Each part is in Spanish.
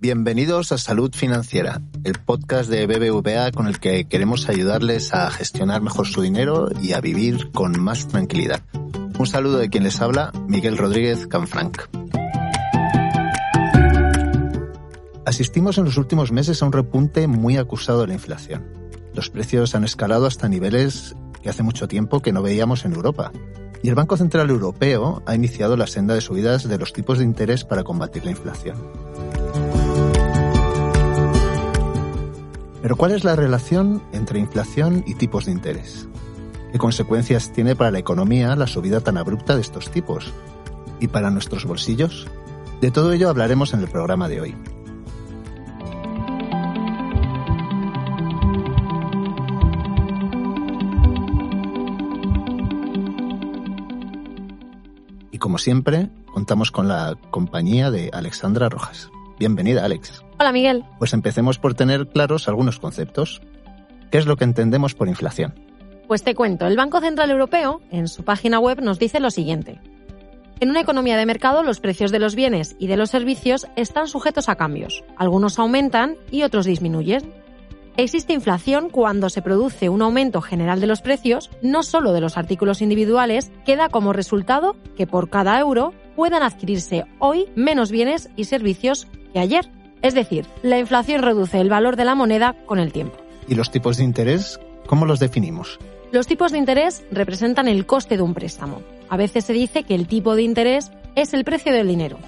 bienvenidos a Salud Financiera, el podcast de BBVA con el que queremos ayudarles a gestionar mejor su dinero y a vivir con más tranquilidad. Un saludo de quien les habla, Miguel Rodríguez Canfranc. Asistimos en los últimos meses a un repunte muy acusado de la inflación. Los precios han escalado hasta niveles que hace mucho tiempo que no veíamos en Europa. Y el Banco Central Europeo ha iniciado la senda de subidas de los tipos de interés para combatir la inflación. Pero ¿cuál es la relación entre inflación y tipos de interés? ¿Qué consecuencias tiene para la economía la subida tan abrupta de estos tipos? ¿Y para nuestros bolsillos? De todo ello hablaremos en el programa de hoy. Y como siempre, contamos con la compañía de Alexandra Rojas. Bienvenida, Alex. Hola, Miguel. Pues empecemos por tener claros algunos conceptos. ¿Qué es lo que entendemos por inflación? Pues te cuento, el Banco Central Europeo, en su página web, nos dice lo siguiente. En una economía de mercado, los precios de los bienes y de los servicios están sujetos a cambios. Algunos aumentan y otros disminuyen. Existe inflación cuando se produce un aumento general de los precios, no solo de los artículos individuales, que da como resultado que por cada euro puedan adquirirse hoy menos bienes y servicios que ayer. Es decir, la inflación reduce el valor de la moneda con el tiempo. ¿Y los tipos de interés? ¿Cómo los definimos? Los tipos de interés representan el coste de un préstamo. A veces se dice que el tipo de interés es el precio del dinero.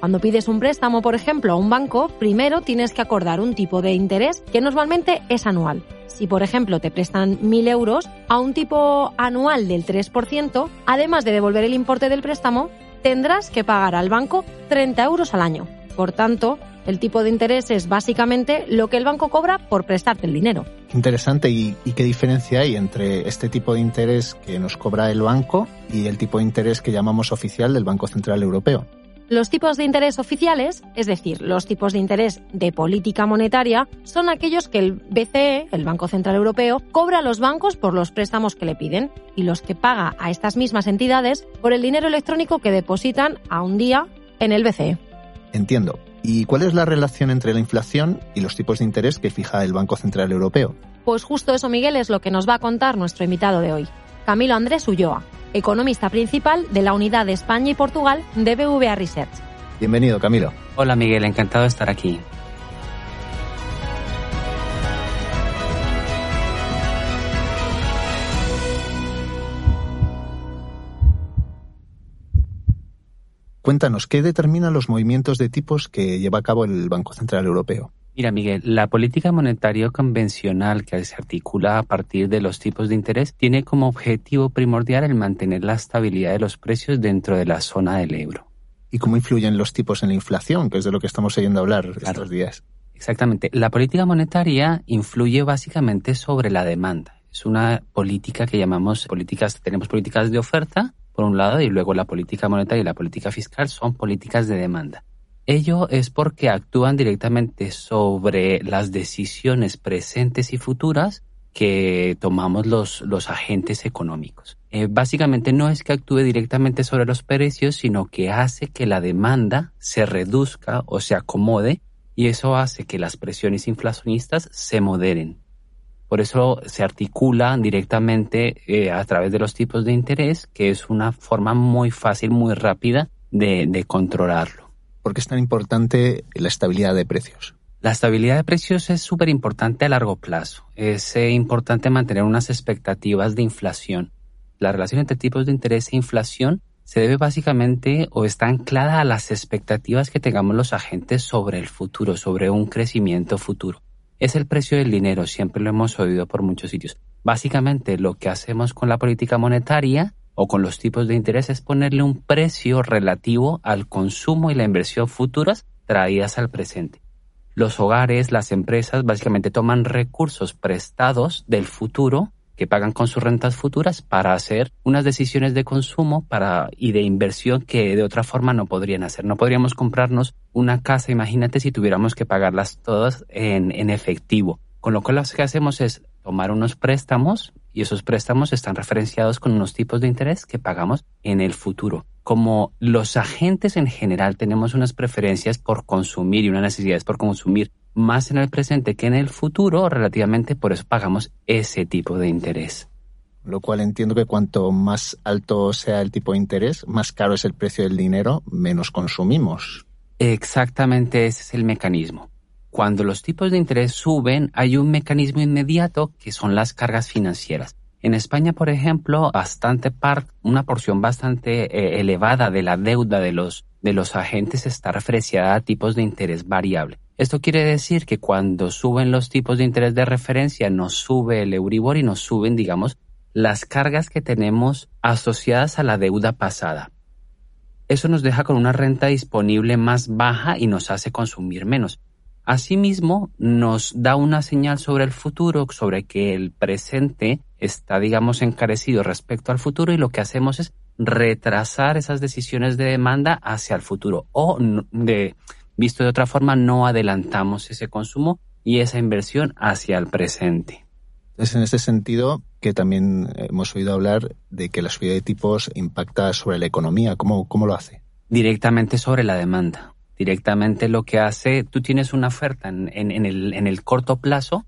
Cuando pides un préstamo, por ejemplo, a un banco, primero tienes que acordar un tipo de interés que normalmente es anual. Si, por ejemplo, te prestan 1.000 euros a un tipo anual del 3%, además de devolver el importe del préstamo, tendrás que pagar al banco 30 euros al año. Por tanto, el tipo de interés es básicamente lo que el banco cobra por prestarte el dinero. Interesante. ¿Y, ¿Y, qué diferencia hay entre este tipo de interés que nos cobra el banco y el tipo de interés que llamamos oficial del Banco Central Europeo? Los tipos de interés oficiales, es decir, los tipos de interés de política monetaria, son aquellos que el BCE, el Banco Central Europeo, cobra a los bancos por los préstamos que le piden y los que paga a estas mismas entidades por el dinero electrónico que depositan a un día en el BCE. Entiendo. ¿Y cuál es la relación entre la inflación y los tipos de interés que fija el Banco Central Europeo? Pues justo eso, Miguel, es lo que nos va a contar nuestro invitado de hoy, Camilo Andrés Ulloa, economista principal de la unidad de España y Portugal de BVA Research. Bienvenido, Camilo. Hola, Miguel, encantado de estar aquí. Cuéntanos, ¿qué determinan los movimientos de tipos que lleva a cabo el Banco Central Europeo? Mira, Miguel, la política monetaria convencional que se articula a partir de los tipos de interés tiene como objetivo primordial el mantener la estabilidad de los precios dentro de la zona del euro. ¿Y cómo influyen los tipos en la inflación, que es de lo que estamos oyendo hablar claro. estos días? Exactamente. La política monetaria influye básicamente sobre la demanda. Es una política que llamamos políticas, tenemos políticas de oferta, por un lado, y luego la política monetaria y la política fiscal son políticas de demanda. Ello es porque actúan directamente sobre las decisiones presentes y futuras que tomamos los, los agentes económicos. Eh, básicamente no es que actúe directamente sobre los precios, sino que hace que la demanda se reduzca o se acomode y eso hace que las presiones inflacionistas se moderen. Por eso se articula directamente eh, a través de los tipos de interés, que es una forma muy fácil, muy rápida de, de controlarlo. ¿Por qué es tan importante la estabilidad de precios? La estabilidad de precios es súper importante a largo plazo. Es eh, importante mantener unas expectativas de inflación. La relación entre tipos de interés e inflación se debe básicamente o está anclada a las expectativas que tengamos los agentes sobre el futuro, sobre un crecimiento futuro. Es el precio del dinero, siempre lo hemos oído por muchos sitios. Básicamente lo que hacemos con la política monetaria o con los tipos de interés es ponerle un precio relativo al consumo y la inversión futuras traídas al presente. Los hogares, las empresas básicamente toman recursos prestados del futuro que pagan con sus rentas futuras para hacer unas decisiones de consumo para, y de inversión que de otra forma no podrían hacer. No podríamos comprarnos una casa, imagínate si tuviéramos que pagarlas todas en, en efectivo. Con lo cual lo que hacemos es tomar unos préstamos y esos préstamos están referenciados con unos tipos de interés que pagamos en el futuro. Como los agentes en general tenemos unas preferencias por consumir y unas necesidades por consumir más en el presente que en el futuro, relativamente por eso pagamos ese tipo de interés. Lo cual entiendo que cuanto más alto sea el tipo de interés, más caro es el precio del dinero, menos consumimos. Exactamente ese es el mecanismo. Cuando los tipos de interés suben, hay un mecanismo inmediato que son las cargas financieras. En España, por ejemplo, bastante una porción bastante eh, elevada de la deuda de los, de los agentes está referenciada a tipos de interés variable. Esto quiere decir que cuando suben los tipos de interés de referencia, nos sube el Euribor y nos suben, digamos, las cargas que tenemos asociadas a la deuda pasada. Eso nos deja con una renta disponible más baja y nos hace consumir menos. Asimismo, nos da una señal sobre el futuro, sobre que el presente está, digamos, encarecido respecto al futuro y lo que hacemos es retrasar esas decisiones de demanda hacia el futuro o de, visto de otra forma, no adelantamos ese consumo y esa inversión hacia el presente. Es en ese sentido que también hemos oído hablar de que la subida de tipos impacta sobre la economía. ¿Cómo, cómo lo hace? Directamente sobre la demanda directamente lo que hace, tú tienes una oferta en, el, en el, corto plazo,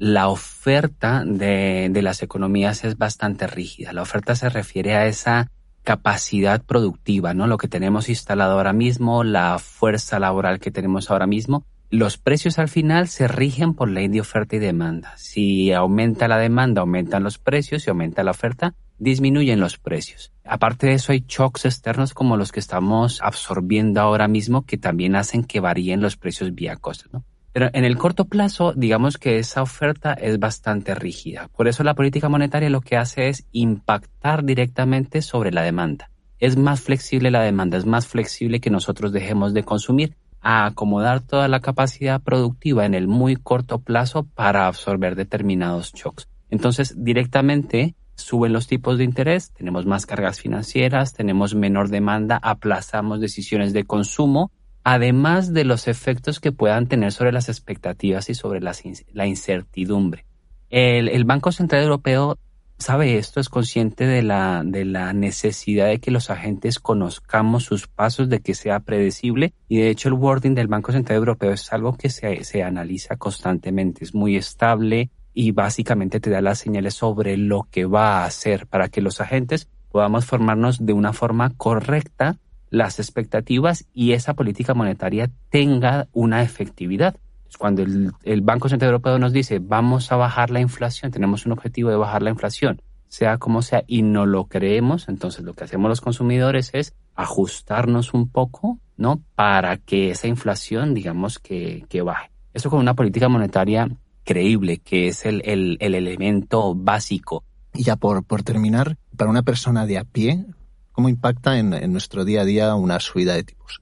la oferta de, las economías es bastante rígida. La oferta se refiere a esa capacidad productiva, ¿no? Lo que tenemos instalado ahora mismo, la fuerza laboral que tenemos ahora mismo. Los precios al final se rigen por ley de oferta y demanda. Si aumenta la demanda, aumentan los precios, si aumenta la oferta, disminuyen los precios. Aparte de eso, hay shocks externos como los que estamos absorbiendo ahora mismo que también hacen que varíen los precios vía costos. ¿no? Pero en el corto plazo, digamos que esa oferta es bastante rígida. Por eso la política monetaria lo que hace es impactar directamente sobre la demanda. Es más flexible la demanda, es más flexible que nosotros dejemos de consumir a acomodar toda la capacidad productiva en el muy corto plazo para absorber determinados shocks. Entonces, directamente suben los tipos de interés, tenemos más cargas financieras, tenemos menor demanda, aplazamos decisiones de consumo, además de los efectos que puedan tener sobre las expectativas y sobre la incertidumbre. El, Banco Central Europeo sabe esto, es consciente de la, de la necesidad de que los agentes conozcamos sus pasos, de que sea predecible y de hecho el wording del Banco Central Europeo es algo que se, se analiza constantemente, es muy estable, y básicamente te da las señales sobre lo que va a hacer para que los agentes podamos formarnos de una forma correcta las expectativas y esa política monetaria tenga una efectividad. Cuando el, el, Banco Central Europeo nos dice vamos a bajar la inflación, tenemos un objetivo de bajar la inflación, sea como sea, y no lo creemos, entonces lo que hacemos los consumidores es ajustarnos un poco, ¿no? Para que esa inflación, digamos, que, que baje. Eso con una política monetaria creíble, que es el, el, el elemento básico. Y ya por, por terminar, para una persona de a pie, ¿cómo impacta en, nuestro día a día una subida de tipos?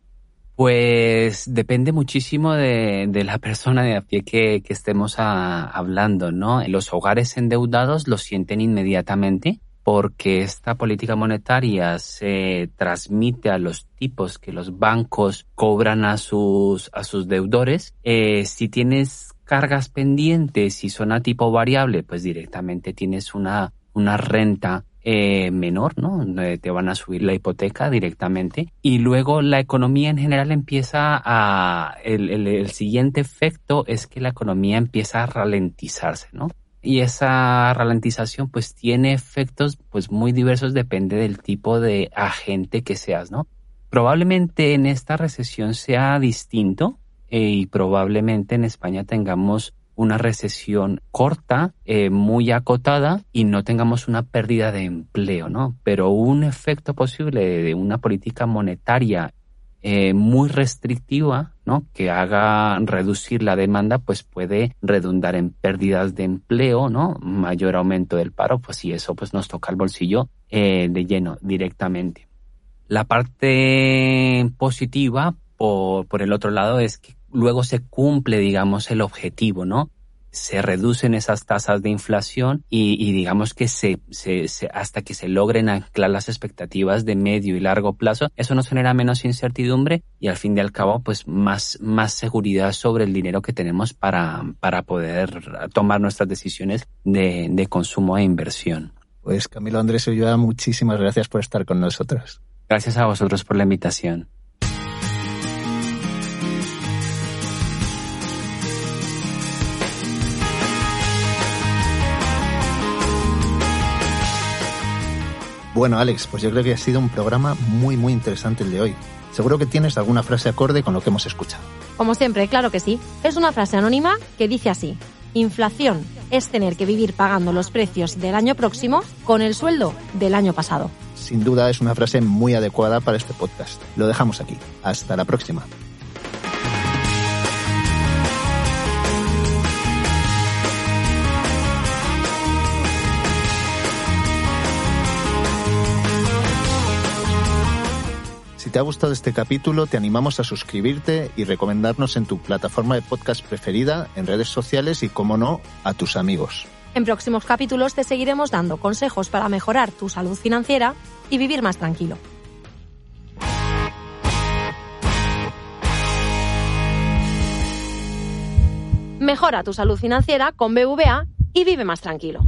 Pues depende muchísimo de, la persona de a pie que, estemos hablando, ¿no? Los hogares endeudados lo sienten inmediatamente porque esta política monetaria se transmite a los tipos que los bancos cobran a sus, a sus deudores. Eh, si tienes cargas pendientes y son a tipo variable, pues directamente tienes una, una renta eh, menor, ¿no? Te van a subir la hipoteca directamente. Y luego la economía en general empieza a... El, el, siguiente efecto es que la economía empieza a ralentizarse, ¿no? Y esa ralentización pues tiene efectos pues muy diversos, depende del tipo de agente que seas, ¿no? Probablemente en esta recesión sea distinto, eh, y probablemente en España tengamos una recesión corta, eh, muy acotada y no tengamos una pérdida de empleo, ¿no? Pero un efecto posible de una política monetaria eh, muy restrictiva ¿no? que haga reducir la demanda, pues puede redundar en pérdidas de empleo, ¿no? mayor aumento del paro, pues y eso pues nos toca el bolsillo eh, de lleno directamente. La parte positiva, por, por el otro lado, es que luego se cumple, digamos, el objetivo, ¿no? se reducen esas tasas de inflación y, digamos que se, se, hasta que se logren anclar las expectativas de medio y largo plazo, eso nos genera menos incertidumbre y al fin y al cabo pues más, más seguridad sobre el dinero que tenemos para, para poder tomar nuestras decisiones de, de consumo e inversión. Pues Camilo Andrés Ulloa, muchísimas gracias por estar con nosotros. Gracias a vosotros por la invitación. Bueno, Alex, pues yo creo que ha sido un programa muy, muy interesante el de hoy. Seguro que tienes alguna frase acorde con lo que hemos escuchado. Como siempre, claro que sí. Es una frase anónima que dice así. Inflación es tener que vivir pagando los precios del año próximo con el sueldo del año pasado. Sin duda es una frase muy adecuada para este podcast. Lo dejamos aquí. Hasta la próxima. Te ha gustado este capítulo, te animamos a suscribirte y recomendarnos en tu plataforma de podcast preferida, en redes sociales y, como no, a tus amigos. En próximos capítulos te seguiremos dando consejos para mejorar tu salud financiera y vivir más tranquilo. Mejora tu salud financiera con BVA y vive más tranquilo.